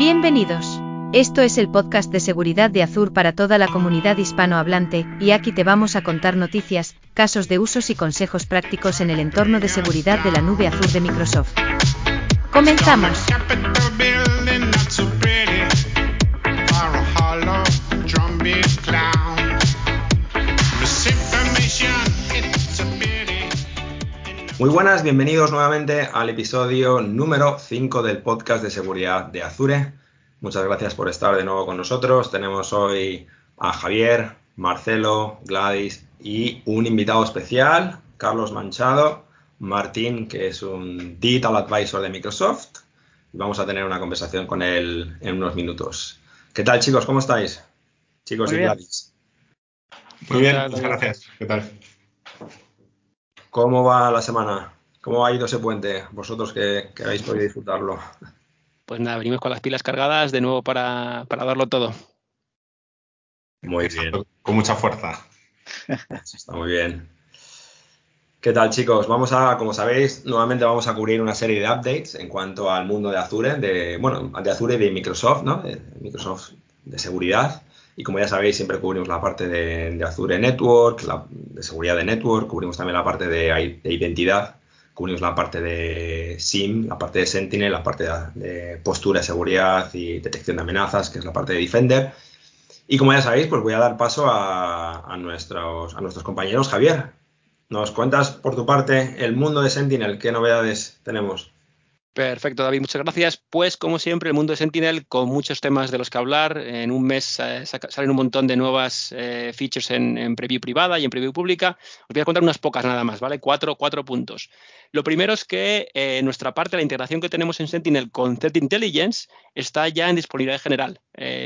Bienvenidos. Esto es el podcast de seguridad de Azure para toda la comunidad hispanohablante, y aquí te vamos a contar noticias, casos de usos y consejos prácticos en el entorno de seguridad de la nube Azure de Microsoft. Comenzamos. Muy buenas, bienvenidos nuevamente al episodio número 5 del podcast de seguridad de Azure. Muchas gracias por estar de nuevo con nosotros. Tenemos hoy a Javier, Marcelo, Gladys y un invitado especial, Carlos Manchado, Martín, que es un Digital Advisor de Microsoft. Y vamos a tener una conversación con él en unos minutos. ¿Qué tal, chicos? ¿Cómo estáis? Chicos y Gladys. Muy bien, muchas gracias. ¿Qué tal? ¿Cómo va la semana? ¿Cómo ha ido ese puente? Vosotros que, que habéis podido disfrutarlo. Pues nada, venimos con las pilas cargadas de nuevo para, darlo todo. Muy bien. Con mucha fuerza. Está muy bien. ¿Qué tal, chicos? Vamos a, como sabéis, nuevamente vamos a cubrir una serie de updates en cuanto al mundo de Azure, de, bueno, de Azure y de Microsoft, ¿no? De Microsoft de seguridad. Y como ya sabéis, siempre cubrimos la parte de, Azure Network, la, de seguridad de network, cubrimos también la parte de, identidad, cubrimos la parte de SIM, la parte de Sentinel, la parte de, postura de seguridad y detección de amenazas, que es la parte de Defender. Y como ya sabéis, pues voy a dar paso a, nuestros, a nuestros compañeros. Javier, ¿nos cuentas por tu parte el mundo de Sentinel? ¿Qué novedades tenemos? Perfecto, David, muchas gracias. Pues como siempre, el mundo de Sentinel con muchos temas de los que hablar. En un mes eh, salen un montón de nuevas eh, features en, preview privada y en preview pública. Os voy a contar unas pocas nada más, ¿vale? Cuatro, cuatro puntos. Lo primero es que eh, nuestra parte, la integración que tenemos en Sentinel con Threat Intelligence está ya en disponibilidad general.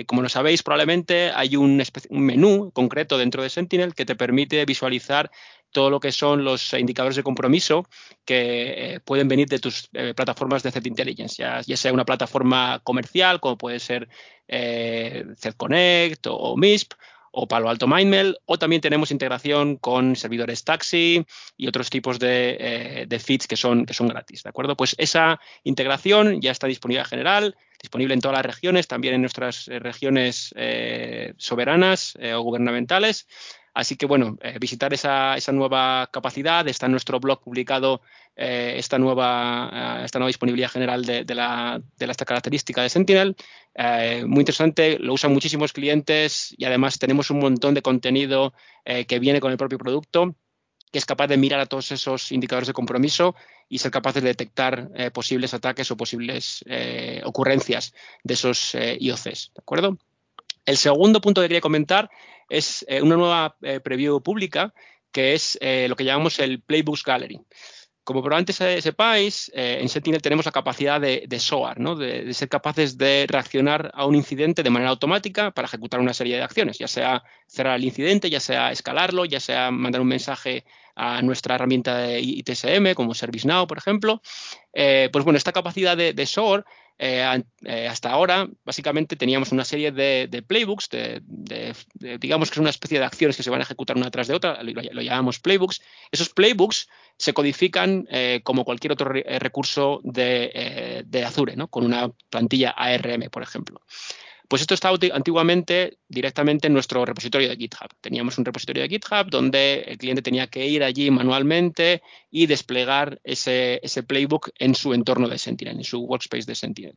como lo sabéis, probablemente hay un menú concreto dentro de Sentinel que te permite visualizar todo lo que son los indicadores de compromiso que eh, pueden venir de tus eh, plataformas de Threat Intelligence, ya, sea una plataforma comercial como puede ser eh, Connect o, MISP o Palo Alto Mindmail, o también tenemos integración con servidores taxi y otros tipos de, de, feeds que son, que son gratis, ¿de acuerdo? Pues esa integración ya está disponible en general, disponible en todas las regiones, también en nuestras regiones soberanas o gubernamentales, Así que, bueno, eh, visitar esa, nueva capacidad. Está en nuestro blog publicado eh, esta, nueva, eh, esta nueva disponibilidad general de, la, esta característica de Sentinel. muy interesante, lo usan muchísimos clientes y además tenemos un montón de contenido que viene con el propio producto que es capaz de mirar a todos esos indicadores de compromiso y ser capaz de detectar posibles ataques o posibles ocurrencias de esos IOCs. ¿De acuerdo? El segundo punto que quería comentar es eh, una nueva eh, preview pública que es eh, lo que llamamos el Playbooks Gallery. Como probablemente sepáis, en Sentinel tenemos la capacidad de, SOAR, de, ser capaces de reaccionar a un incidente de manera automática para ejecutar una serie de acciones, ya sea cerrar el incidente, ya sea escalarlo, ya sea mandar un mensaje a nuestra herramienta de ITSM, como ServiceNow, por ejemplo. pues bueno, esta capacidad de, de SOAR eh, eh, hasta ahora, básicamente, teníamos una serie de, playbooks, de, digamos que es una especie de acciones que se van a ejecutar una tras de otra, lo, llamamos playbooks. Esos playbooks se codifican eh, como cualquier otro recurso de, Azure, ¿no? con una plantilla ARM, por ejemplo. Pues esto estaba antiguamente directamente en nuestro repositorio de GitHub. Teníamos un repositorio de GitHub donde el cliente tenía que ir allí manualmente y desplegar ese, playbook en su entorno de Sentinel, en su workspace de Sentinel.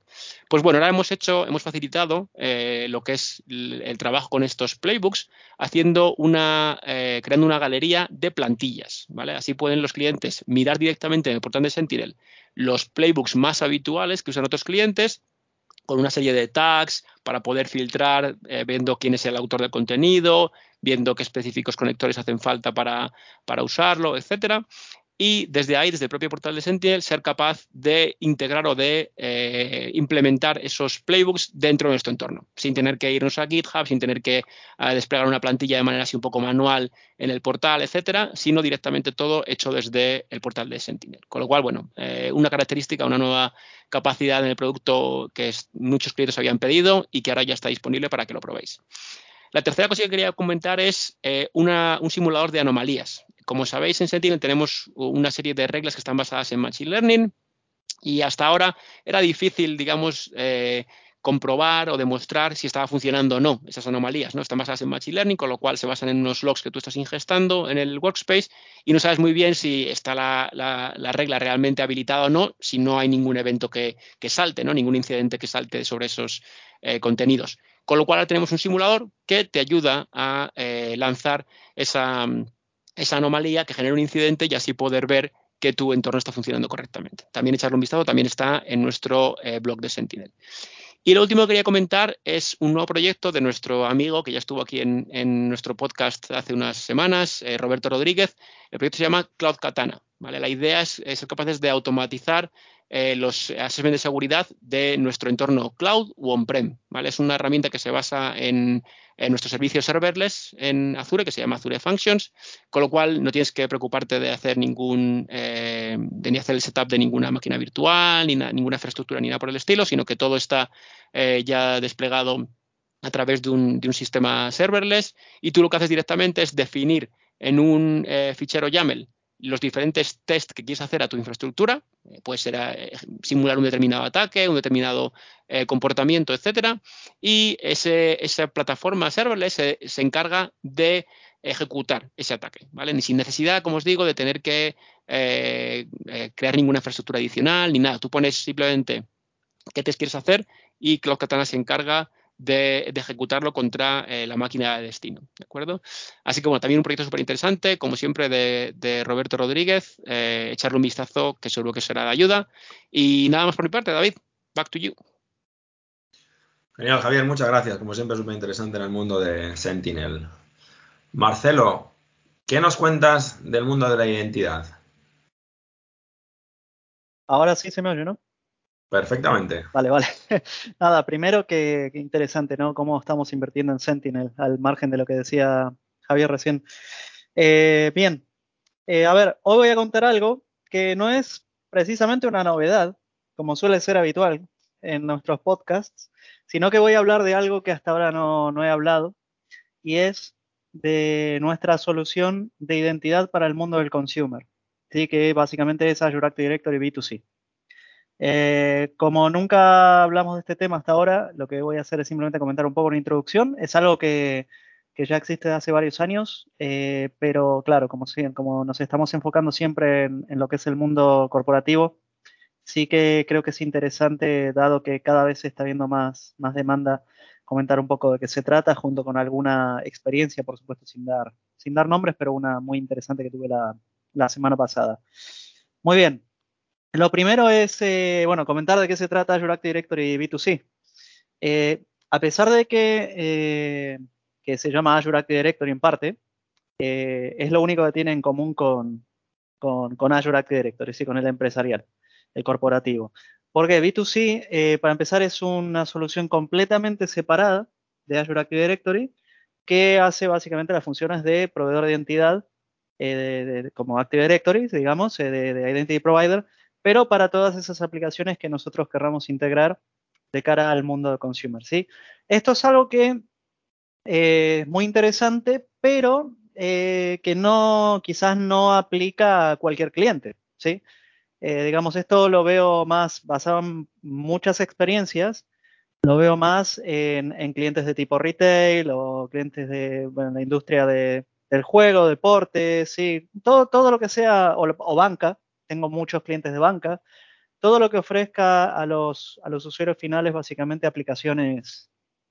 Pues bueno, ahora hemos hecho, hemos facilitado eh, lo que es el, trabajo con estos playbooks, haciendo una, eh, creando una galería de plantillas. ¿vale? Así pueden los clientes mirar directamente en el portal de Sentinel los playbooks más habituales que usan otros clientes con una serie de tags para poder filtrar, eh, viendo quién es el autor del contenido, viendo qué específicos conectores hacen falta para, para usarlo, etcétera y desde ahí, desde el propio portal de Sentinel, ser capaz de integrar o de eh, implementar esos playbooks dentro de nuestro entorno, sin tener que irnos a GitHub, sin tener que eh, desplegar una plantilla de manera así un poco manual en el portal, etcétera, sino directamente todo hecho desde el portal de Sentinel. Con lo cual, bueno, eh, una característica, una nueva capacidad en el producto que muchos clientes habían pedido y que ahora ya está disponible para que lo probéis. La tercera cosa que quería comentar es un simulador de anomalías. Como sabéis, en Sentinel tenemos una serie de reglas que están basadas en Machine Learning y hasta ahora era difícil, digamos, eh, comprobar o demostrar si estaba funcionando o no esas anomalías. ¿no? Están basadas en Machine Learning, con lo cual se basan en unos logs que tú estás ingestando en el workspace y no sabes muy bien si está la, regla realmente habilitada o no, si no hay ningún evento que, salte, ¿no? ningún incidente que salte sobre esos eh, contenidos. Con lo cual ahora tenemos un simulador que te ayuda a eh, lanzar esa, anomalía que genera un incidente y así poder ver que tu entorno está funcionando correctamente. También echarle un vistazo, también está en nuestro eh, blog de Sentinel. Y lo último que quería comentar es un nuevo proyecto de nuestro amigo que ya estuvo aquí en, nuestro podcast hace unas semanas, eh, Roberto Rodríguez. El proyecto se llama Cloud Katana. ¿vale? La idea es, ser capaces de automatizar eh, los assessments de seguridad de nuestro entorno cloud u on-prem. ¿vale? Es una herramienta que se basa en, en nuestro servicio serverless en Azure, que se llama Azure Functions, con lo cual no tienes que preocuparte de hacer ningún, eh, de ni hacer el setup de ninguna máquina virtual, ni ninguna infraestructura, ni nada por el estilo, sino que todo está eh, ya desplegado a través de un, de un, sistema serverless y tú lo que haces directamente es definir en un fichero YAML los diferentes tests que quieres hacer a tu infraestructura, eh, puede ser eh, simular un determinado ataque, un determinado eh, comportamiento, etcétera, y esa plataforma serverless se, se, encarga de ejecutar ese ataque, ¿vale? Ni sin necesidad, como os digo, de tener que crear ninguna infraestructura adicional ni nada. Tú pones simplemente qué test quieres hacer y Cloud Katana se encarga de, ejecutarlo contra eh, la máquina de destino. ¿De acuerdo? Así que bueno, también un proyecto súper interesante, como siempre, de, Roberto Rodríguez. Eh, echarle un vistazo que seguro que será de ayuda. Y nada más por mi parte, David, back to you. Genial, Javier, muchas gracias. Como siempre, súper interesante en el mundo de Sentinel. Marcelo, ¿qué nos cuentas del mundo de la identidad? Ahora sí se me oye, ¿no? Perfectamente. Vale, vale. Nada, primero que, interesante, ¿no? Cómo estamos invirtiendo en Sentinel, al margen de lo que decía Javier recién. Eh, bien, eh, a ver, hoy voy a contar algo que no es precisamente una novedad, como suele ser habitual en nuestros podcasts, sino que voy a hablar de algo que hasta ahora no, no he hablado, y es de nuestra solución de identidad para el mundo del consumer, ¿sí? que básicamente es Azure Active Directory B2C. Eh, como nunca hablamos de este tema hasta ahora, lo que voy a hacer es simplemente comentar un poco una introducción. Es algo que, ya existe hace varios años, eh, pero claro, como, nos estamos enfocando siempre en, lo que es el mundo corporativo, sí que creo que es interesante, dado que cada vez se está viendo más, demanda, comentar un poco de qué se trata, junto con alguna experiencia, por supuesto, sin dar, nombres, pero una muy interesante que tuve la semana pasada. Muy bien, lo primero es, eh, bueno, comentar de qué se trata Azure Active Directory B2C. Eh, a pesar de que, eh, que, se llama Azure Active Directory en parte, es lo único que tiene en común con, con, Azure Active Directory, sí, con el empresarial, el corporativo. Porque B2C, para empezar, es una solución completamente separada de Azure Active Directory que hace básicamente las funciones de proveedor de identidad como Active Directory, digamos, de, Identity Provider, pero para todas esas aplicaciones que nosotros querramos integrar de cara al mundo de consumer. ¿sí? Esto es algo que eh, es muy interesante, pero eh, que no, quizás no aplica a cualquier cliente. ¿sí? Eh, digamos, esto lo veo más basado en muchas experiencias, lo veo más en, clientes de tipo retail o clientes de la industria del juego, deportes, sí, todo, todo lo que sea, o banca, tengo muchos clientes de banca, todo lo que ofrezca a los, a los usuarios finales, básicamente aplicaciones,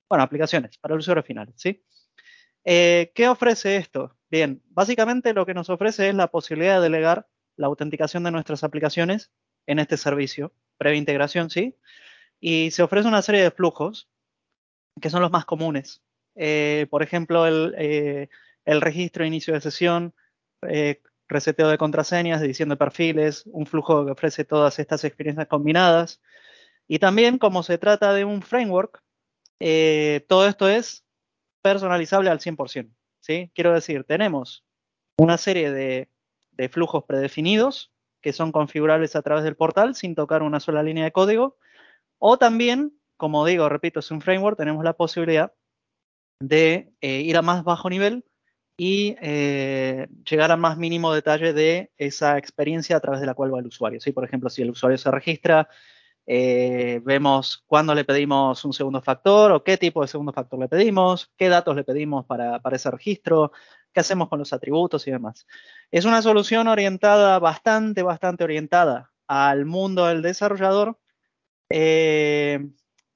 bueno, aplicaciones para el usuario final, ¿sí? Eh, ¿Qué ofrece esto? Bien, básicamente lo que nos ofrece es la posibilidad de delegar la autenticación de nuestras aplicaciones en este servicio, previa integración, ¿sí? Y se ofrece una serie de flujos que son los más comunes. Eh, por ejemplo, el, eh, el registro de inicio de sesión, reseteo de contraseñas, edición de perfiles, un flujo que ofrece todas estas experiencias combinadas. Y también, como se trata de un framework, eh, todo esto es personalizable al 100%. ¿sí? Quiero decir, tenemos una serie de, de flujos predefinidos que son configurables a través del portal sin tocar una sola línea de código. O también, como digo, repito, es un framework, tenemos la posibilidad de eh, ir a más bajo nivel y eh, llegar a más mínimo detalle de esa experiencia a través de la cual va el usuario. ¿sí? Por ejemplo, si el usuario se registra eh, vemos cuándo le pedimos un segundo factor o qué tipo de segundo factor le pedimos, qué datos le pedimos para, para ese registro, qué hacemos con los atributos y demás. Es una solución orientada, bastante, bastante orientada al mundo del desarrollador, eh,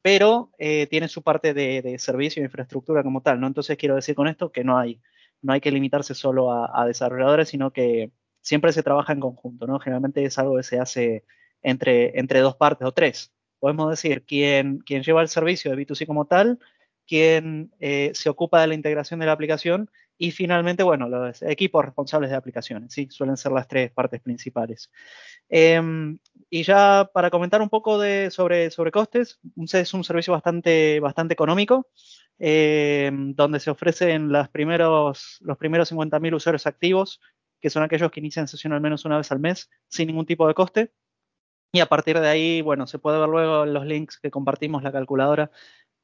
pero tiene su parte de, servicio e infraestructura como tal, ¿no? Entonces quiero decir con esto que no hay, no hay que limitarse solo a, desarrolladores, sino que siempre se trabaja en conjunto, ¿no? Generalmente es algo que se hace entre, entre dos partes o tres. Podemos decir, quien, quien lleva el servicio de B2C como tal, quien eh, se ocupa de la integración de la aplicación y finalmente, bueno, los equipos responsables de aplicaciones, sí, suelen ser las tres partes principales. Em, y ya para comentar un poco de, sobre, sobre costes, es un servicio bastante, bastante económico, em, donde se ofrecen las primeros, los primeros 50.000 usuarios activos, que son aquellos que inician sesión al menos una vez al mes, sin ningún tipo de coste. Y a partir de ahí, bueno, se puede ver luego en los links que compartimos la calculadora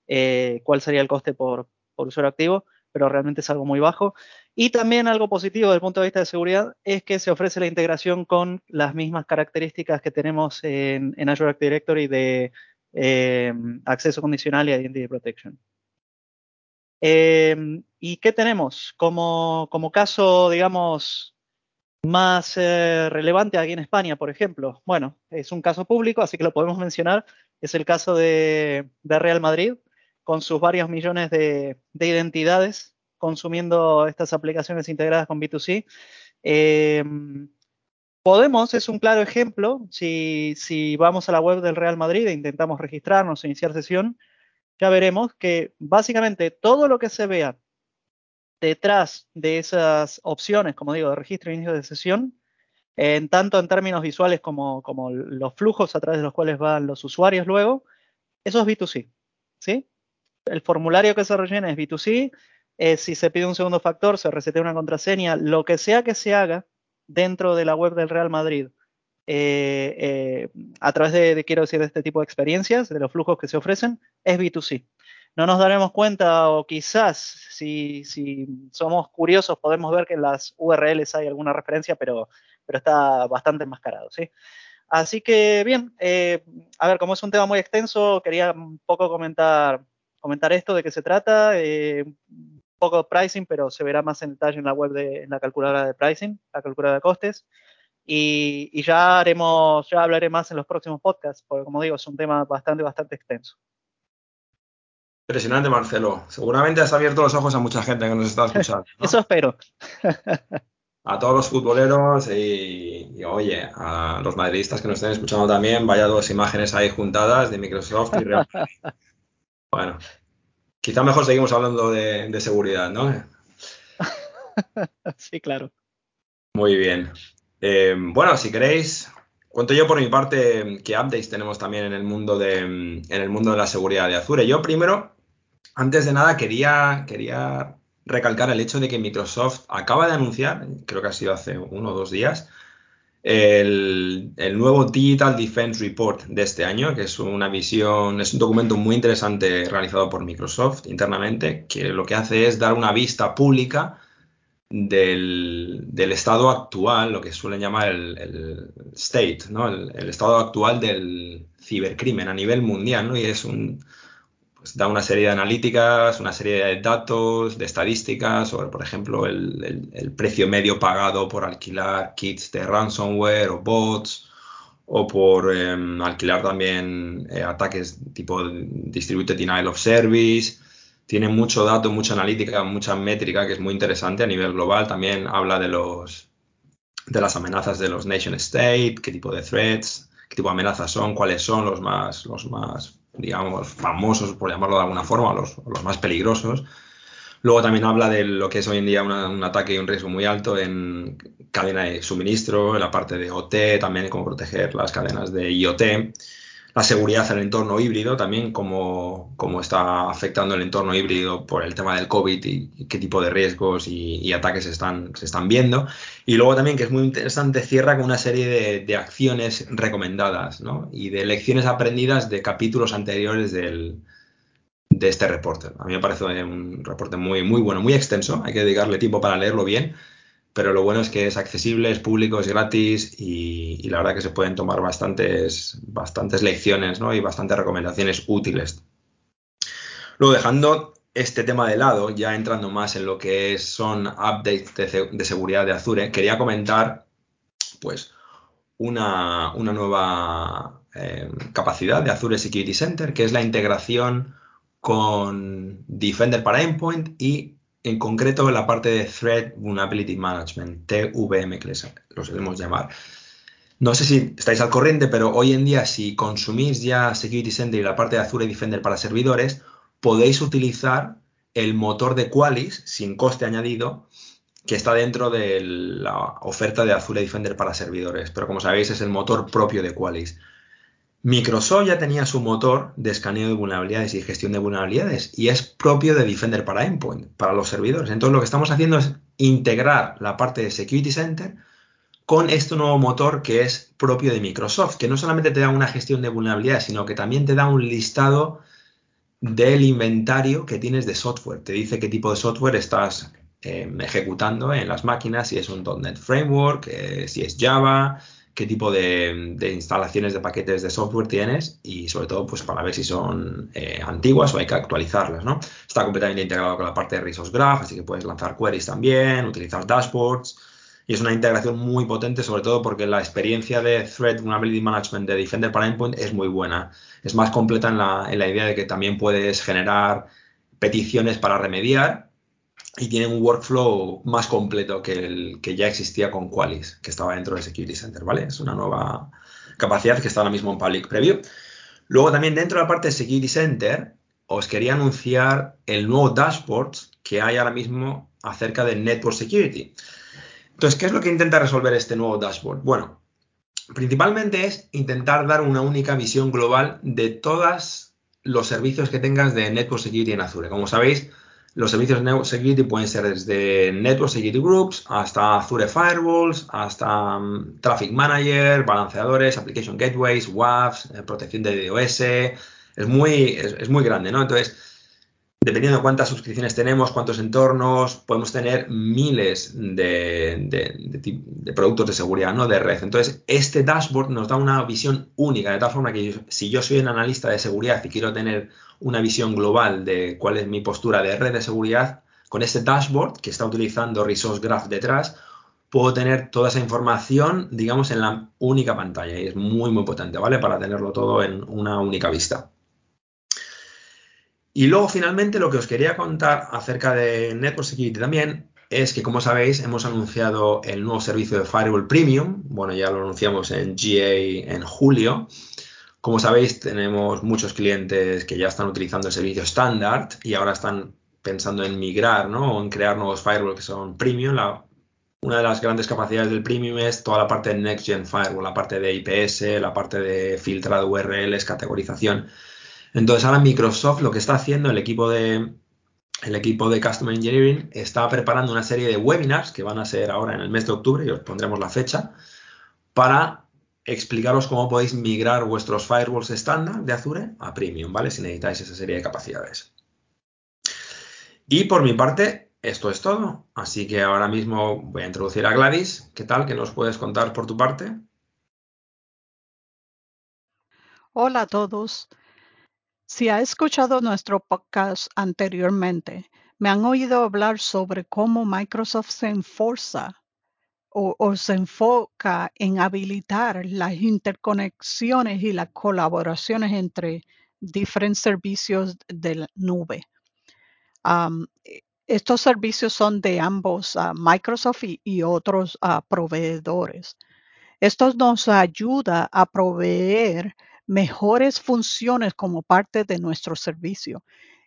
eh, cuál sería el coste por, por usuario activo pero realmente es algo muy bajo. Y también algo positivo desde el punto de vista de seguridad es que se ofrece la integración con las mismas características que tenemos en, Azure Active Directory de eh, acceso condicional y Identity Protection. Eh, ¿Y qué tenemos? Como, como caso, digamos, más eh, relevante aquí en España, por ejemplo. Bueno, es un caso público, así que lo podemos mencionar. Es el caso de, de Real Madrid, con sus varios millones de, identidades consumiendo estas aplicaciones integradas con B2C. Em, podemos, es un claro ejemplo, si, si, vamos a la web del Real Madrid e intentamos registrarnos e iniciar sesión, ya veremos que básicamente todo lo que se vea detrás de esas opciones, como digo, de registro e inicio de sesión, en tanto en términos visuales como, como los flujos a través de los cuales van los usuarios luego, eso es B2C. ¿sí? El formulario que se rellena es B2C. Eh, si se pide un segundo factor, se resetea una contraseña, lo que sea que se haga dentro de la web del Real Madrid, eh, eh, a través de, quiero decir, de este tipo de experiencias, de los flujos que se ofrecen, es B2C. No nos daremos cuenta, o quizás, si, somos curiosos, podemos ver que en las URLs hay alguna referencia, pero, pero está bastante enmascarado, ¿sí? Así que, bien, a ver, como es un tema muy extenso, quería un poco comentar comentar esto, de qué se trata, eh, un poco de pricing, pero se verá más en detalle en la web de en la calculadora de pricing, la calculadora de costes. Y, ya haremos, ya hablaré más en los próximos podcasts, porque como digo, es un tema bastante, bastante extenso. Impresionante, Marcelo. Seguramente has abierto los ojos a mucha gente que nos está escuchando. Eso espero. a todos los futboleros y, oye, a los madridistas que nos estén escuchando también, vaya dos imágenes ahí juntadas de Microsoft y Real Bueno, quizá mejor seguimos hablando de, seguridad, ¿no? sí, claro. Muy bien. Eh, bueno, si queréis, cuento yo por mi parte qué updates tenemos también en el mundo de, en el mundo de la seguridad de Azure. Yo primero, antes de nada, quería, quería recalcar el hecho de que Microsoft acaba de anunciar, creo que ha sido hace uno o dos días, el, nuevo Digital Defense Report de este año, que es una visión, es un documento muy interesante realizado por Microsoft internamente, que lo que hace es dar una vista pública del, estado actual, lo que suelen llamar el, state, ¿no? el, estado actual del cibercrimen a nivel mundial, ¿no? y es un, da una serie de analíticas, una serie de datos, de estadísticas sobre, por ejemplo, el, precio medio pagado por alquilar kits de ransomware o bots, o por em, alquilar también eh, ataques tipo Distributed Denial of Service. Tiene mucho dato, mucha analítica, mucha métrica que es muy interesante a nivel global. También habla de los de las amenazas de los nation state, qué tipo de threats, qué tipo de amenazas son, cuáles son los más, los más digamos, famosos, por llamarlo de alguna forma, los, los más peligrosos. Luego también habla de lo que es hoy en día un ataque y un riesgo muy alto en cadena de suministro, en la parte de OT, también cómo proteger las cadenas de IoT la seguridad en el entorno híbrido, también cómo, cómo, está afectando el entorno híbrido por el tema del COVID y, qué tipo de riesgos y, ataques se están, se están viendo. Y luego también, que es muy interesante, cierra con una serie de, acciones recomendadas ¿no? y de lecciones aprendidas de capítulos anteriores del, de este reporte. A mí me parece un reporte muy, muy bueno, muy extenso, hay que dedicarle tiempo para leerlo bien, pero lo bueno es que es accesible, es público, es gratis y, la verdad que se pueden tomar bastantes, bastantes lecciones ¿no? y bastantes recomendaciones útiles. Luego, dejando este tema de lado, ya entrando más en lo que son updates de, seguridad de Azure, quería comentar pues una, nueva eh, capacidad de Azure Security Center, que es la integración con Defender para Endpoint y en concreto la parte de Threat Vulnerability Management, TVM, que les, lo solemos llamar. No sé si estáis al corriente, pero hoy en día si consumís ya Security Center y la parte de Azure Defender para servidores, podéis utilizar el motor de Qualys sin coste añadido que está dentro de la oferta de Azure Defender para servidores. Pero como sabéis es el motor propio de Qualys. Microsoft ya tenía su motor de escaneo de vulnerabilidades y gestión de vulnerabilidades y es propio de Defender para Endpoint, para los servidores. Entonces lo que estamos haciendo es integrar la parte de Security Center con este nuevo motor que es propio de Microsoft, que no solamente te da una gestión de vulnerabilidades, sino que también te da un listado del inventario que tienes de software. Te dice qué tipo de software estás eh, ejecutando en las máquinas, si es un .NET Framework, eh, si es Java, qué tipo de, instalaciones de paquetes de software tienes y sobre todo pues para ver si son eh, antiguas o hay que actualizarlas. Está completamente integrado con la parte de Resource Graph, así que puedes lanzar queries también, utilizar dashboards y es una integración muy potente sobre todo porque la experiencia de Threat Vulnerability Management de Defender para Endpoint es muy buena. Es más completa en la, en la idea de que también puedes generar peticiones para remediar y tiene un workflow más completo que el que ya existía con Qualys, que estaba dentro de Security Center, ¿vale? Es una nueva capacidad que está ahora mismo en Public Preview. Luego también dentro de la parte de Security Center os quería anunciar el nuevo dashboard que hay ahora mismo acerca de Network Security. Entonces, ¿qué es lo que intenta resolver este nuevo dashboard? Bueno, principalmente es intentar dar una única visión global de todos los servicios que tengas de Network Security en Azure. Como sabéis, los servicios de Network Security pueden ser desde Network Security Groups hasta Azure Firewalls, hasta mm, Traffic Manager, balanceadores, Application Gateways, WAFs, eh, protección de DOS. Es muy, es muy grande, ¿no? Entonces, dependiendo de cuántas suscripciones tenemos, cuántos entornos, podemos tener miles de, productos de seguridad, ¿no? De red. Entonces, este dashboard nos da una visión única, de tal forma que si yo soy un analista de seguridad y quiero tener una visión global de cuál es mi postura de red de seguridad, con este dashboard que está utilizando Resource Graph detrás, puedo tener toda esa información, digamos, en la única pantalla. Y es muy, muy potente, ¿vale? Para tenerlo todo en una única vista. Y luego, finalmente, lo que os quería contar acerca de Network Security también es que, como sabéis, hemos anunciado el nuevo servicio de Firewall Premium. Bueno, ya lo anunciamos en GA en julio. Como sabéis, tenemos muchos clientes que ya están utilizando el servicio estándar y ahora están pensando en migrar, ¿no? O en crear nuevos firewalls que son premium. una de las grandes capacidades del premium es toda la parte de Next Gen Firewall, la parte de IPS, la parte de filtrado URLs, categorización. Entonces ahora Microsoft lo que está haciendo, el equipo de, el equipo de Customer Engineering está preparando una serie de webinars que van a ser ahora en el mes de octubre, y os pondremos la fecha, para explicaros cómo podéis migrar vuestros firewalls estándar de Azure a Premium, ¿vale? Si necesitáis esa serie de capacidades. Y por mi parte, esto es todo. Así que ahora mismo voy a introducir a Gladys. ¿Qué tal? ¿Qué nos puedes contar por tu parte? Hola a todos. Si ha escuchado nuestro podcast anteriormente, me han oído hablar sobre cómo Microsoft se enforza o, se enfoca en habilitar las interconexiones y las colaboraciones entre diferentes servicios de la nube. estos servicios son de ambos, uh, Microsoft y, otros uh, proveedores. Esto nos ayuda a proveer mejores funciones como parte de nuestro servicio.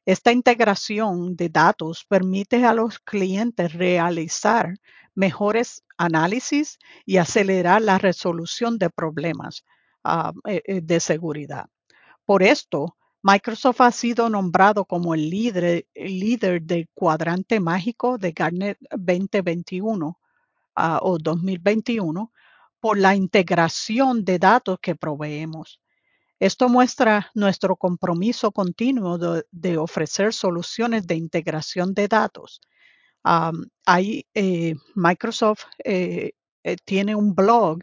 Esta integración de datos permite a los clientes realizar mejores análisis y acelerar la resolución de problemas ah, eh, eh, de seguridad. Por esto, Microsoft ha sido nombrado como el líder, líder del cuadrante mágico de Gartner 2021 ah, o 2021 por la integración de datos que proveemos. Esto muestra nuestro compromiso continuo de, ofrecer soluciones de integración de datos. Hay, Microsoft tiene un blog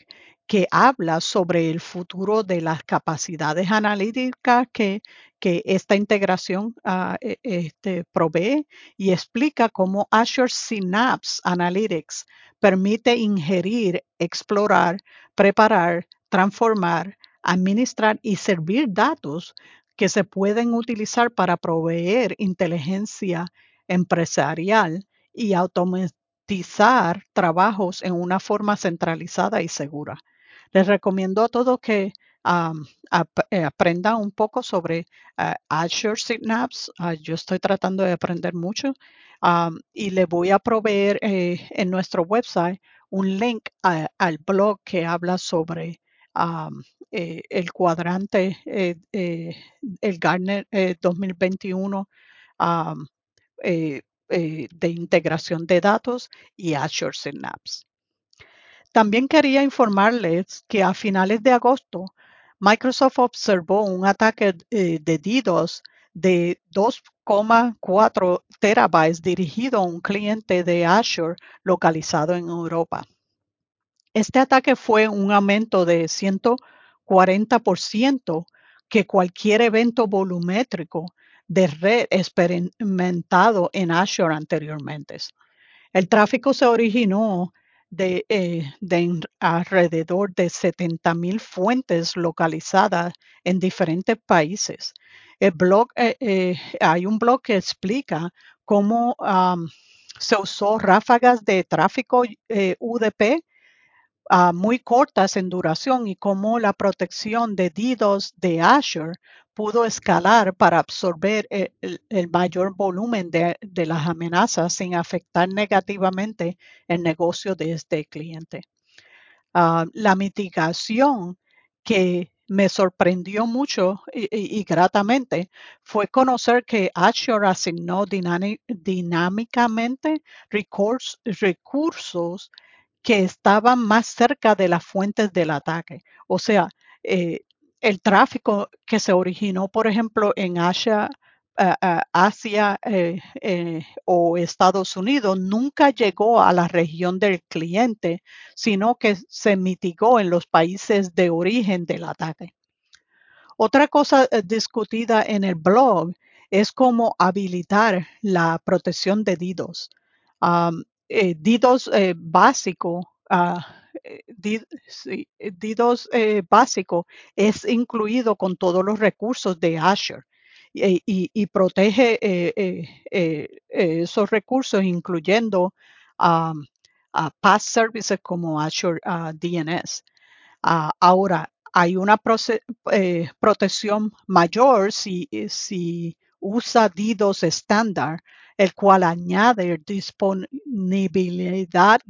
que habla sobre el futuro de las capacidades analíticas que, que esta integración ah, e, este, provee y explica cómo Azure Synapse Analytics permite ingerir, explorar, preparar, transformar, administrar y servir datos que se pueden utilizar para proveer inteligencia empresarial y automatizar trabajos en una forma centralizada y segura. Les recomiendo a todos que eh, aprendan un poco sobre uh, Azure Synapse. Ah, yo estoy tratando de aprender mucho y le voy a proveer eh, en nuestro website un link al blog que habla sobre eh, el cuadrante, el Gartner 2021 de integración de datos y Azure Synapse. También quería informarles que a finales de agosto, Microsoft observó un ataque eh, de DDoS de 2,4 terabytes dirigido a un cliente de Azure localizado en Europa. Este ataque fue un aumento de 140% que cualquier evento volumétrico de red experimentado en Azure anteriormente. El tráfico se originó de, eh, alrededor de 70.000 fuentes localizadas en diferentes países. El blog, eh, eh, hay un blog que explica cómo se usó ráfagas de tráfico UDP muy cortas en duración y cómo la protección de DDoS de Azure pudo escalar para absorber el, mayor volumen de, las amenazas sin afectar negativamente el negocio de este cliente. Ah, la mitigación que me sorprendió mucho y, gratamente fue conocer que Azure asignó dinámicamente recursos que estaban más cerca de las fuentes del ataque. O sea, eh, el tráfico que se originó, por ejemplo, en Asia, Asia eh, eh, o Estados Unidos nunca llegó a la región del cliente, sino que se mitigó en los países de origen del ataque. Otra cosa discutida en el blog es cómo habilitar la protección de DDoS. Eh, DDoS eh, básico, uh, DDoS básico es incluido con todos los recursos de Azure y, protege esos recursos incluyendo a past services como Azure DNS. ahora, hay una protección mayor si usa DDoS estándar el cual añade disponibilidad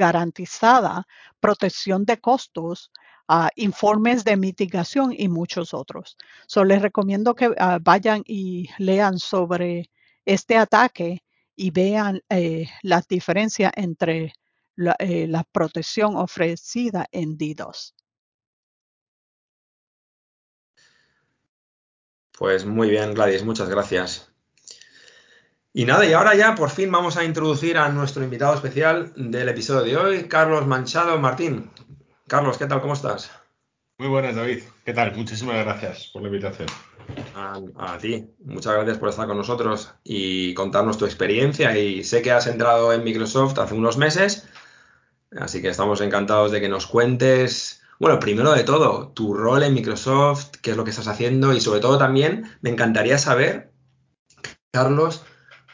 garantizada, protección de costos, ah, informes de mitigación y muchos otros. So, les recomiendo que ah, vayan y lean sobre este ataque y vean eh, las diferencias entre eh, la, protección ofrecida en DDoS. Pues muy bien, Gladys, muchas gracias. Y nada, y ahora ya por fin vamos a introducir a nuestro invitado especial del episodio de hoy, Carlos Manchado Martín. Carlos, ¿qué tal? ¿Cómo estás? Muy buenas, David. ¿Qué tal? Muchísimas gracias por la invitación. A, ti, muchas gracias por estar con nosotros y contarnos tu experiencia. Y sé que has entrado en Microsoft hace unos meses, así que estamos encantados de que nos cuentes, bueno, primero de todo, tu rol en Microsoft, qué es lo que estás haciendo y sobre todo también me encantaría saber, Carlos,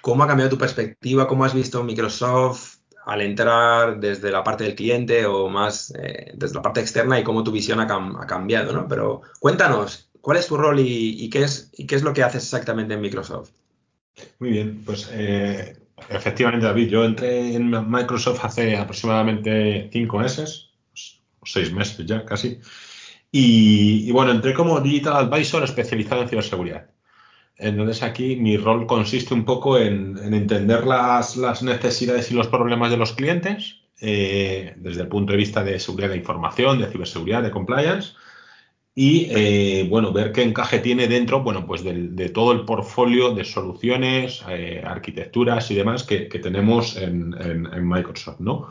¿Cómo ha cambiado tu perspectiva? ¿Cómo has visto Microsoft al entrar desde la parte del cliente o más eh, desde la parte externa y cómo tu visión ha, cambiado? ¿no? Pero cuéntanos, ¿cuál es tu rol y, qué es, lo que haces exactamente en Microsoft? Muy bien, pues eh, efectivamente, David, yo entré en Microsoft hace aproximadamente cinco meses, seis meses ya casi. Y, bueno, entré como Digital Advisor especializado en ciberseguridad. Entonces aquí mi rol consiste un poco en, entender las, necesidades y los problemas de los clientes eh, desde el punto de vista de seguridad de información, de ciberseguridad, de compliance y eh, bueno, ver qué encaje tiene dentro, bueno, pues de, todo el portfolio de soluciones, eh, arquitecturas y demás que, tenemos en, Microsoft, ¿no?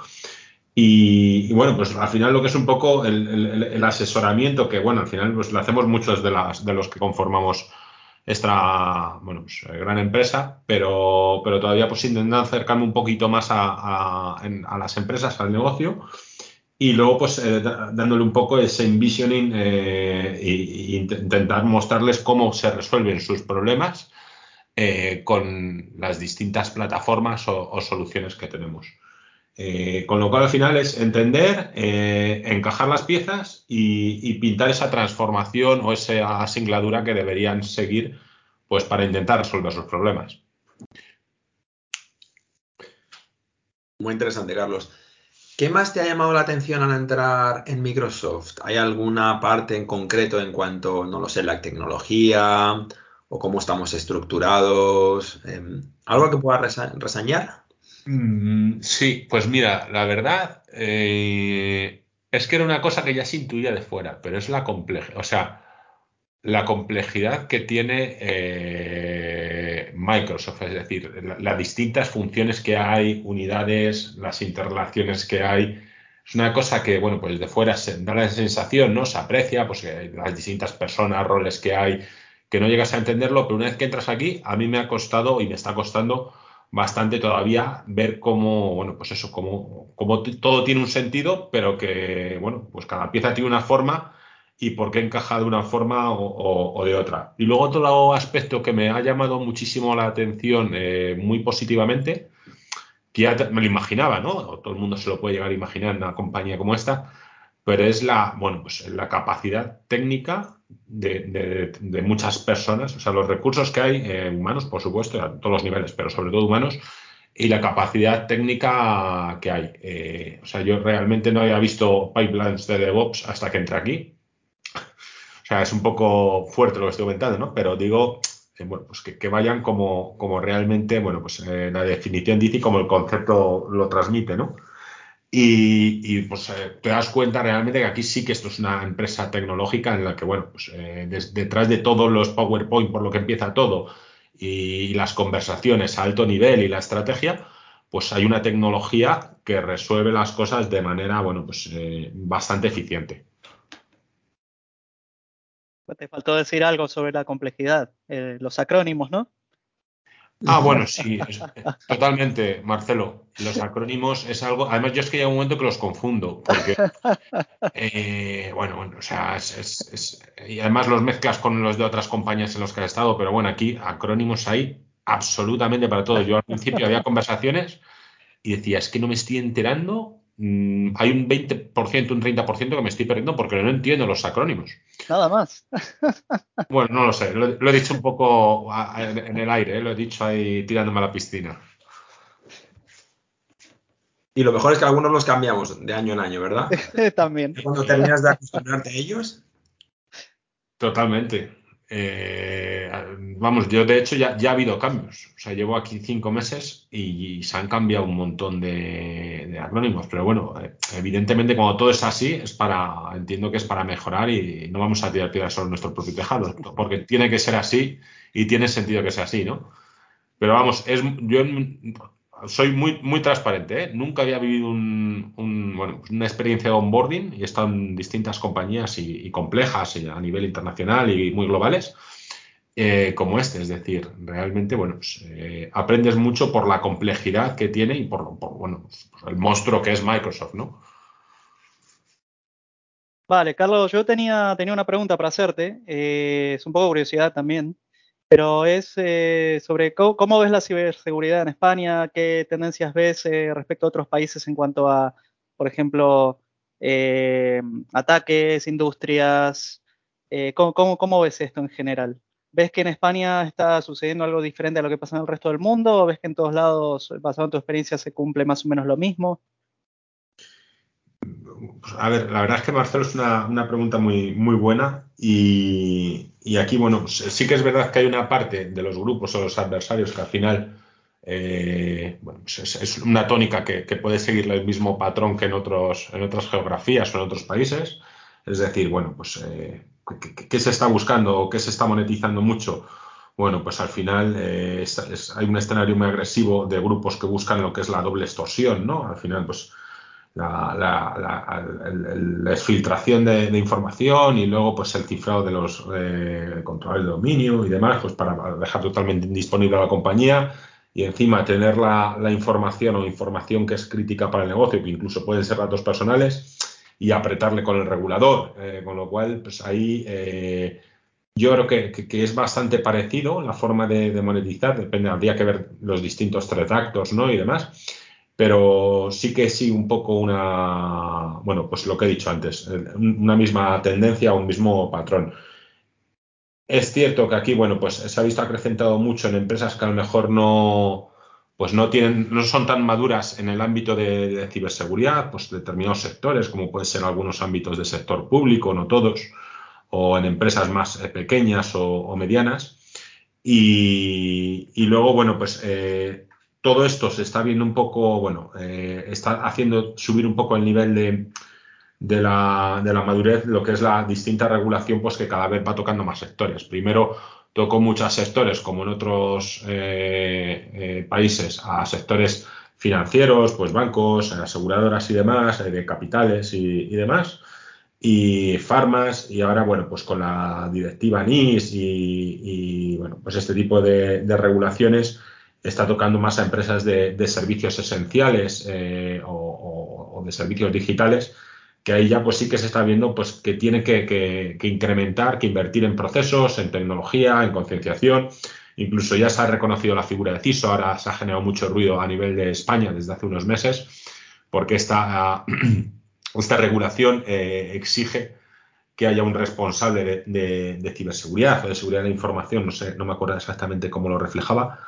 Y, bueno, pues al final lo que es un poco el, asesoramiento, que bueno, al final pues lo hacemos muchos de, las, de los que conformamos esta bueno, pues, gran empresa, pero, pero todavía pues intentando acercarme un poquito más a, a las empresas, al negocio y luego pues eh, dándole un poco ese envisioning e, intentar mostrarles cómo se resuelven sus problemas eh, con las distintas plataformas o, soluciones que tenemos. Con lo cual al final es entender, encajar las piezas y, pintar esa transformación o esa singladura que deberían seguir pues para intentar resolver sus problemas. Muy interesante, Carlos. ¿Qué más te ha llamado la atención al entrar en Microsoft? ¿Hay alguna parte en concreto en cuanto, no lo sé, la tecnología o cómo estamos estructurados? Em, ¿Algo que puedas resañar? Mm, sí, pues mira, la verdad eh, es que era una cosa que ya se intuía de fuera, pero es la complejidad, o sea, la complejidad que tiene eh, Microsoft, es decir, las distintas funciones que hay, unidades, las interrelaciones que hay. Es una cosa que, bueno, pues de fuera se da la sensación, ¿no? Se aprecia, pues las distintas personas, roles que hay, que no llegas a entenderlo, pero una vez que entras aquí, a mí me ha costado y me está costando bastante todavía ver cómo, bueno, pues eso, cómo, cómo todo tiene un sentido, pero que, bueno, pues cada pieza tiene una forma y por qué encaja de una forma o, de otra. Y luego otro aspecto que me ha llamado muchísimo la atención eh, muy positivamente, que ya me lo imaginaba, ¿no? todo el mundo se lo puede llegar a imaginar en una compañía como esta, pero es la, bueno, pues la capacidad técnica de, muchas personas, o sea, los recursos que hay, humanos, por supuesto, a todos los niveles, pero sobre todo humanos, y la capacidad técnica que hay. Eh, o sea, yo realmente no había visto pipelines de DevOps hasta que entré aquí. O sea, es un poco fuerte lo que estoy comentando, ¿no? Pero digo, eh, bueno, pues que, vayan como, como, realmente, bueno, pues eh, la definición dice y como el concepto lo transmite, ¿no? Y, pues eh, te das cuenta realmente que aquí sí que esto es una empresa tecnológica en la que, bueno, pues detrás de todos los PowerPoint, por lo que empieza todo, y, las conversaciones a alto nivel y la estrategia, pues hay una tecnología que resuelve las cosas de manera, bueno, pues bastante eficiente. Te faltó decir algo sobre la complejidad, eh, los acrónimos, ¿no? Ah, bueno, sí, totalmente, Marcelo. Los acrónimos es algo. Además, yo es que hay un momento que los confundo, porque. Eh, bueno, bueno, o sea, es, y además los mezclas con los de otras compañías en los que has estado, pero bueno, aquí acrónimos hay absolutamente para todo. Yo al principio había conversaciones y decía, es que no me estoy enterando Mm, hay un 20%, un 30% que me estoy perdiendo porque no entiendo los acrónimos. Nada más. bueno, no lo sé, lo, he dicho un poco en el aire, ¿eh? lo he dicho ahí tirándome a la piscina. Y lo mejor es que algunos los cambiamos de año en año, ¿verdad? También. Cuando terminas de acostumbrarte a ellos. Totalmente. Eh, vamos, yo de hecho ya, ya, ha habido cambios. O sea, llevo aquí cinco meses y, se han cambiado un montón de, acrónimos. Pero bueno, eh, evidentemente cuando todo es así, es para, entiendo que es para mejorar y no vamos a tirar piedras sobre nuestro propio tejado, porque tiene que ser así y tiene sentido que sea así, ¿no? Pero vamos, es, yo soy muy, muy transparente. ¿eh? Nunca había vivido una experiencia de onboarding y he estado en distintas compañías y, complejas a nivel internacional y muy globales eh, como este. Es decir, realmente, bueno, pues, eh, aprendes mucho por la complejidad que tiene y por, bueno, pues, el monstruo que es Microsoft, ¿no? Vale, Carlos, yo tenía, tenía una pregunta para hacerte. es un poco curiosidad también pero es eh, sobre cómo, ves la ciberseguridad en España, qué tendencias ves eh, respecto a otros países en cuanto a, por ejemplo, eh, ataques, industrias. ¿cómo, ves esto en general? ¿Ves que en España está sucediendo algo diferente a lo que pasa en el resto del mundo? ¿O ves que en todos lados, basado en tu experiencia, se cumple más o menos lo mismo? Pues, a ver, la verdad es que Marcelo es una, pregunta muy, muy buena y, aquí, bueno, sí que es verdad que hay una parte de los grupos o los adversarios que al final, eh, bueno, es, una tónica que, puede seguir el mismo patrón que en, otros, en otras geografías o en otros países. Es decir, bueno, pues eh, ¿qué, se está buscando o qué se está monetizando mucho? Bueno, pues al final eh, hay un escenario muy agresivo de grupos que buscan lo que es la doble extorsión, ¿no? Al final, pues la, la, exfiltración de, información y luego pues el cifrado de los eh, controles de dominio y demás, pues para dejar totalmente indisponible a la compañía y encima tener la, información o información que es crítica para el negocio, que incluso pueden ser datos personales, y apretarle con el regulador. Eh, con lo cual, pues ahí eh, yo creo que, es bastante parecido la forma de, monetizar, depende, habría que ver los distintos tres actos ¿no? y demás pero sí que sí un poco una, bueno, pues lo que he dicho antes, una misma tendencia, un mismo patrón. Es cierto que aquí, bueno, pues se ha visto acrecentado mucho en empresas que a lo mejor no, pues no tienen, no son tan maduras en el ámbito de, ciberseguridad, pues determinados sectores, como pueden ser algunos ámbitos del sector público, no todos, o en empresas más eh, pequeñas o, medianas. Y, luego, bueno, pues eh, todo esto se está viendo un poco, bueno, eh, está haciendo subir un poco el nivel de, la, madurez, lo que es la distinta regulación, pues que cada vez va tocando más sectores. Primero tocó muchos sectores, como en otros eh, eh, países, a sectores financieros, pues bancos, aseguradoras y demás, de capitales y, demás y farmas y ahora bueno pues con la directiva NIS y, bueno pues este tipo de regulaciones está tocando más a empresas de, servicios esenciales eh, o, de servicios digitales, que ahí ya pues sí que se está viendo pues que tiene que, incrementar, que invertir en procesos, en tecnología, en concienciación. Incluso ya se ha reconocido la figura de CISO, ahora se ha generado mucho ruido a nivel de España desde hace unos meses, porque esta, esta regulación eh, exige que haya un responsable de, ciberseguridad o de seguridad de información, no sé, no me acuerdo exactamente cómo lo reflejaba,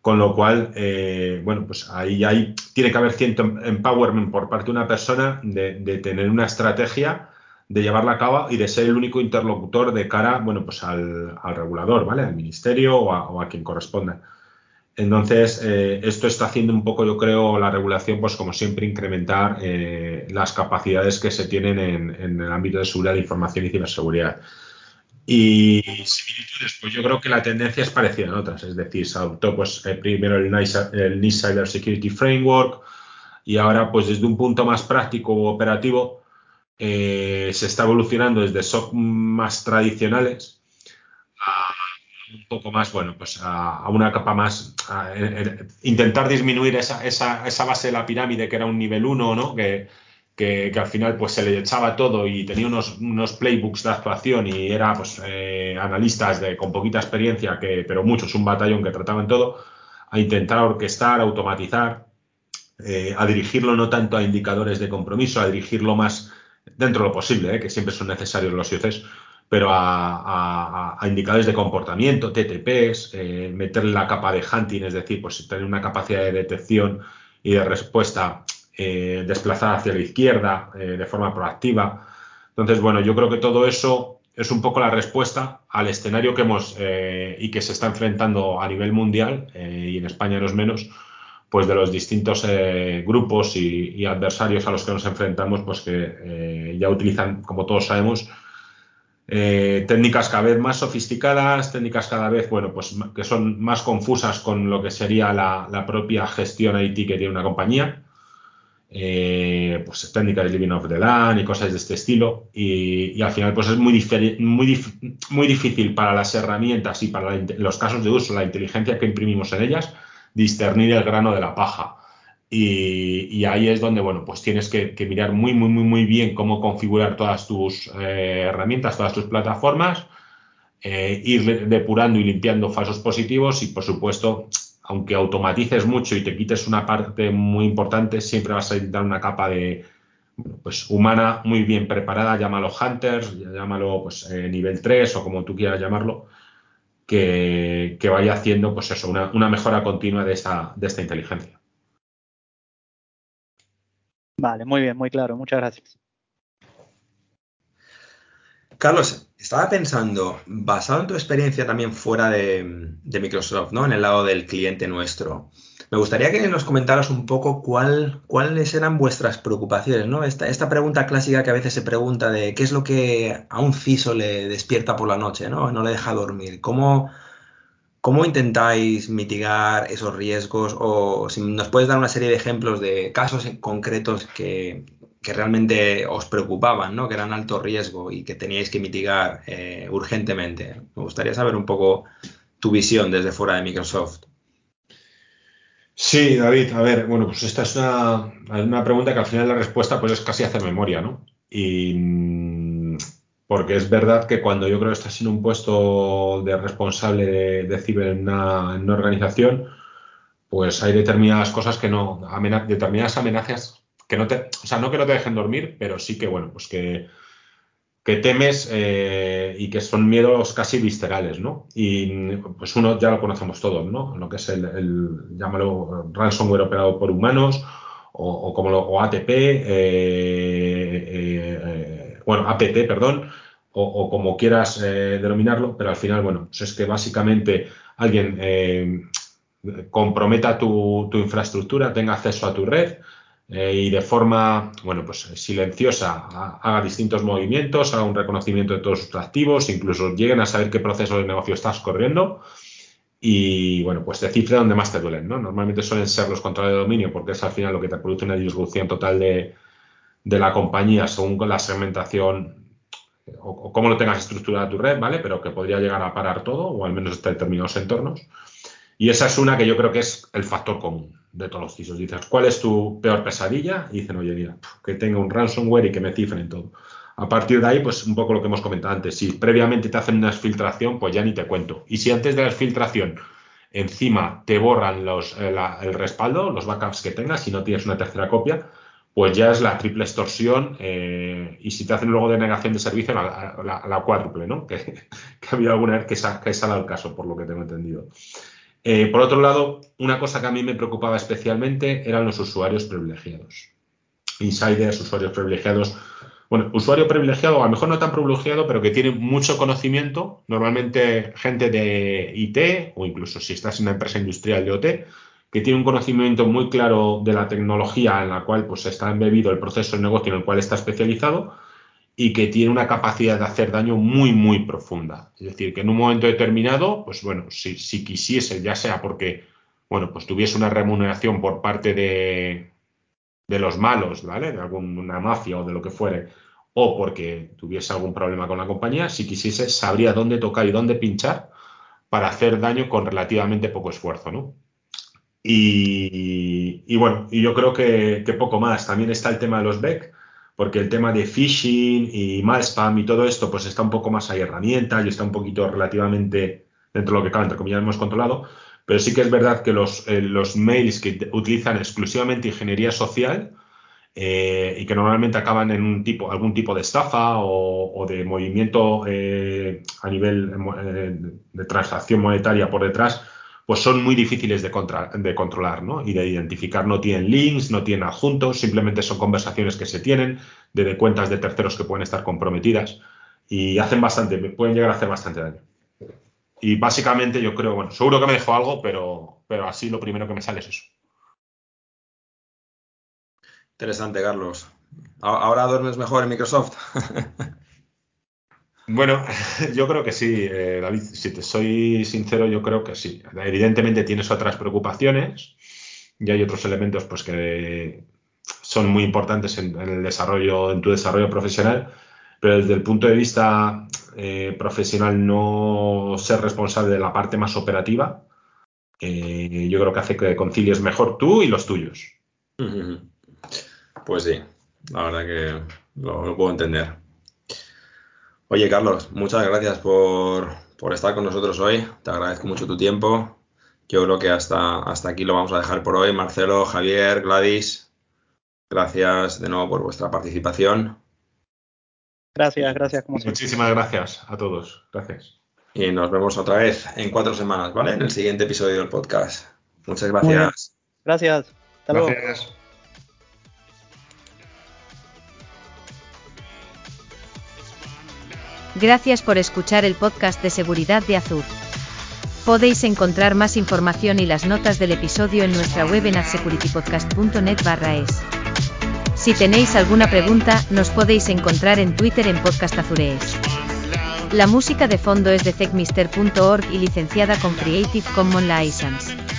con lo cual, eh, bueno, pues ahí, tiene que haber cierto empowerment por parte de una persona de, tener una estrategia, de llevarla a cabo y de ser el único interlocutor de cara, bueno, pues al, regulador, ¿vale? Al ministerio o a, quien corresponda. Entonces, eh, esto está haciendo un poco, yo creo, la regulación, pues como siempre, incrementar eh, las capacidades que se tienen en, en el ámbito de seguridad de información y ciberseguridad. Y similitudes, pues yo creo que la tendencia es parecida en otras, es decir, se adoptó pues primero el NIST, el Cyber Security Framework y ahora pues desde un punto más práctico o operativo eh, se está evolucionando desde SOC más tradicionales a un poco más, bueno, pues a, una capa más, intentar disminuir esa, esa, esa, base de la pirámide que era un nivel 1, ¿no? Que, que, al final pues se le echaba todo y tenía unos, unos playbooks de actuación y era pues eh, analistas de, con poquita experiencia, que, pero muchos, un batallón que trataban todo, a intentar orquestar, automatizar, eh, a dirigirlo no tanto a indicadores de compromiso, a dirigirlo más dentro de lo posible, eh, que siempre son necesarios los IOCs, pero a, a, indicadores de comportamiento, TTPs, meterle la capa de hunting, es decir, pues tener una capacidad de detección y de respuesta eh, desplazada hacia la izquierda eh, de forma proactiva. Entonces, bueno, yo creo que todo eso es un poco la respuesta al escenario que hemos eh, y que se está enfrentando a nivel mundial y en España no es menos, pues de los distintos grupos y, adversarios a los que nos enfrentamos, pues que ya utilizan, como todos sabemos, técnicas cada vez más sofisticadas, técnicas cada vez, bueno, pues que son más confusas con lo que sería la, la propia gestión IT que tiene una compañía eh, pues técnicas de living off the land y cosas de este estilo. Y, al final, pues es muy, muy, muy difícil para las herramientas y para los casos de uso, la inteligencia que imprimimos en ellas, discernir el grano de la paja. Y, ahí es donde, bueno, pues tienes que, mirar muy, muy, muy, muy bien cómo configurar todas tus eh, herramientas, todas tus plataformas, eh, ir depurando y limpiando falsos positivos y, por supuesto, aunque automatices mucho y te quites una parte muy importante, siempre vas a necesitar una capa de pues humana muy bien preparada, llámalo hunters, llámalo pues, eh, nivel 3 o como tú quieras llamarlo, que, vaya haciendo pues eso, una, una, mejora continua de esta, de esta inteligencia. Vale, muy bien, muy claro, muchas gracias. Carlos, estaba pensando, basado en tu experiencia también fuera de, Microsoft, ¿no? En el lado del cliente nuestro, Me gustaría que nos comentaras un poco cuál, cuáles eran vuestras preocupaciones, ¿no? Esta, esta pregunta clásica que a veces se pregunta de qué es lo que a un CISO le despierta por la noche, ¿no? No le deja dormir. ¿Cómo, cómo intentáis mitigar esos riesgos? O si nos puedes dar una serie de ejemplos de casos concretos que, que realmente os preocupaban, ¿no? Que eran alto riesgo y que teníais que mitigar eh, urgentemente. Me gustaría saber un poco tu visión desde fuera de Microsoft. Sí, David, a ver, bueno, pues esta es una, una pregunta que al final la respuesta pues es casi hacer memoria, ¿no? Y mm, porque es verdad que cuando yo creo que estás en un puesto de responsable de, ciber en una, organización, pues hay determinadas cosas que no, determinadas amenazas que no te, o sea, no que no te dejen dormir, pero sí que, bueno, pues que, que temes eh, y que son miedos casi viscerales, ¿no? Y pues uno ya lo conocemos todos, ¿no? Lo que es el, llámalo ransomware operado por humanos o, o como lo, o ATP, eh, eh, bueno, APT, perdón, o, o como quieras denominarlo, pero al final, bueno, pues es que básicamente alguien comprometa tu, tu infraestructura, tenga acceso a tu red, eh, y de forma, bueno, pues silenciosa haga distintos movimientos, haga un reconocimiento de todos sus activos, incluso lleguen a saber qué proceso de negocio estás corriendo y, bueno, pues te cifre donde más te duelen, ¿no? Normalmente suelen ser los controles de dominio porque es al final lo que te produce una disrupción total de, de la compañía según la segmentación o, o, cómo lo tengas estructurada tu red, ¿vale? Pero que podría llegar a parar todo o al menos hasta determinados entornos. Y esa es una que yo creo que es el factor común de todos los CISOs. Dices, ¿cuál es tu peor pesadilla? Y dicen, oye, mira, que tenga un ransomware y que me cifren todo. A partir de ahí, pues un poco lo que hemos comentado antes. Si previamente te hacen una exfiltración, pues ya ni te cuento. Y si antes de la exfiltración encima te borran los, eh, el respaldo, los backups que tengas, si no tienes una tercera copia, pues ya es la triple extorsión. Eh, y si te hacen luego denegación de servicio, la, la, cuádruple, ¿no? Que, que, ha habido alguna vez que se ha, que el caso, por lo que tengo entendido. Eh, por otro lado, una cosa que a mí me preocupaba especialmente eran los usuarios privilegiados. Insiders, usuarios privilegiados. Bueno, usuario privilegiado, a lo mejor no tan privilegiado, pero que tiene mucho conocimiento, normalmente gente de IT o incluso si estás en una empresa industrial de OT, que tiene un conocimiento muy claro de la tecnología en la cual pues, está embebido el proceso de negocio en el cual está especializado y que tiene una capacidad de hacer daño muy, muy profunda. Es decir, que en un momento determinado, pues bueno, si, si quisiese, ya sea porque, bueno, pues tuviese una remuneración por parte de, de los malos, ¿vale? De alguna mafia o de lo que fuere, o porque tuviese algún problema con la compañía, si quisiese, sabría dónde tocar y dónde pinchar para hacer daño con relativamente poco esfuerzo, ¿no? Y, y bueno, y yo creo que, que, poco más. También está el tema de los BEC, porque el tema de phishing y malspam y todo esto, pues está un poco más hay herramientas y está un poquito relativamente dentro de lo que cabe, entre comillas, hemos controlado. Pero sí que es verdad que los, eh, los mails que utilizan exclusivamente ingeniería social eh, y que normalmente acaban en un tipo, algún tipo de estafa o, de movimiento eh, a nivel de transacción monetaria por detrás, pues son muy difíciles de, contra, de, controlar ¿no? y de identificar. No tienen links, no tienen adjuntos, simplemente son conversaciones que se tienen de, de, cuentas de terceros que pueden estar comprometidas y hacen bastante, pueden llegar a hacer bastante daño. Y básicamente yo creo, bueno, seguro que me dejó algo, pero, pero así lo primero que me sale es eso. Interesante, Carlos. ¿Ahora duermes mejor en Microsoft? Bueno, yo creo que sí, eh, David. Si te soy sincero, yo creo que sí. Evidentemente tienes otras preocupaciones y hay otros elementos pues que son muy importantes en, el desarrollo, en tu desarrollo profesional, pero desde el punto de vista eh, profesional no ser responsable de la parte más operativa, eh, yo creo que hace que concilies mejor tú y los tuyos. Pues sí, la verdad que lo puedo entender. Oye, Carlos, muchas gracias por, por, estar con nosotros hoy. Te agradezco mucho tu tiempo. Yo creo que hasta, hasta aquí lo vamos a dejar por hoy. Marcelo, Javier, Gladys, gracias de nuevo por vuestra participación. Gracias, gracias. Como Muchísimas siempre. gracias a todos. Gracias. Y nos vemos otra vez en cuatro semanas, ¿vale? En el siguiente episodio del podcast. Muchas gracias. Gracias. Hasta luego. Gracias. Gracias por escuchar el podcast de seguridad de Azur. Podéis encontrar más información y las notas del episodio en nuestra web en adsecuritypodcast.net barra es. Si tenéis alguna pregunta, nos podéis encontrar en Twitter en Podcast Azurees. La música de fondo es de techmister.org y licenciada con Creative Commons License.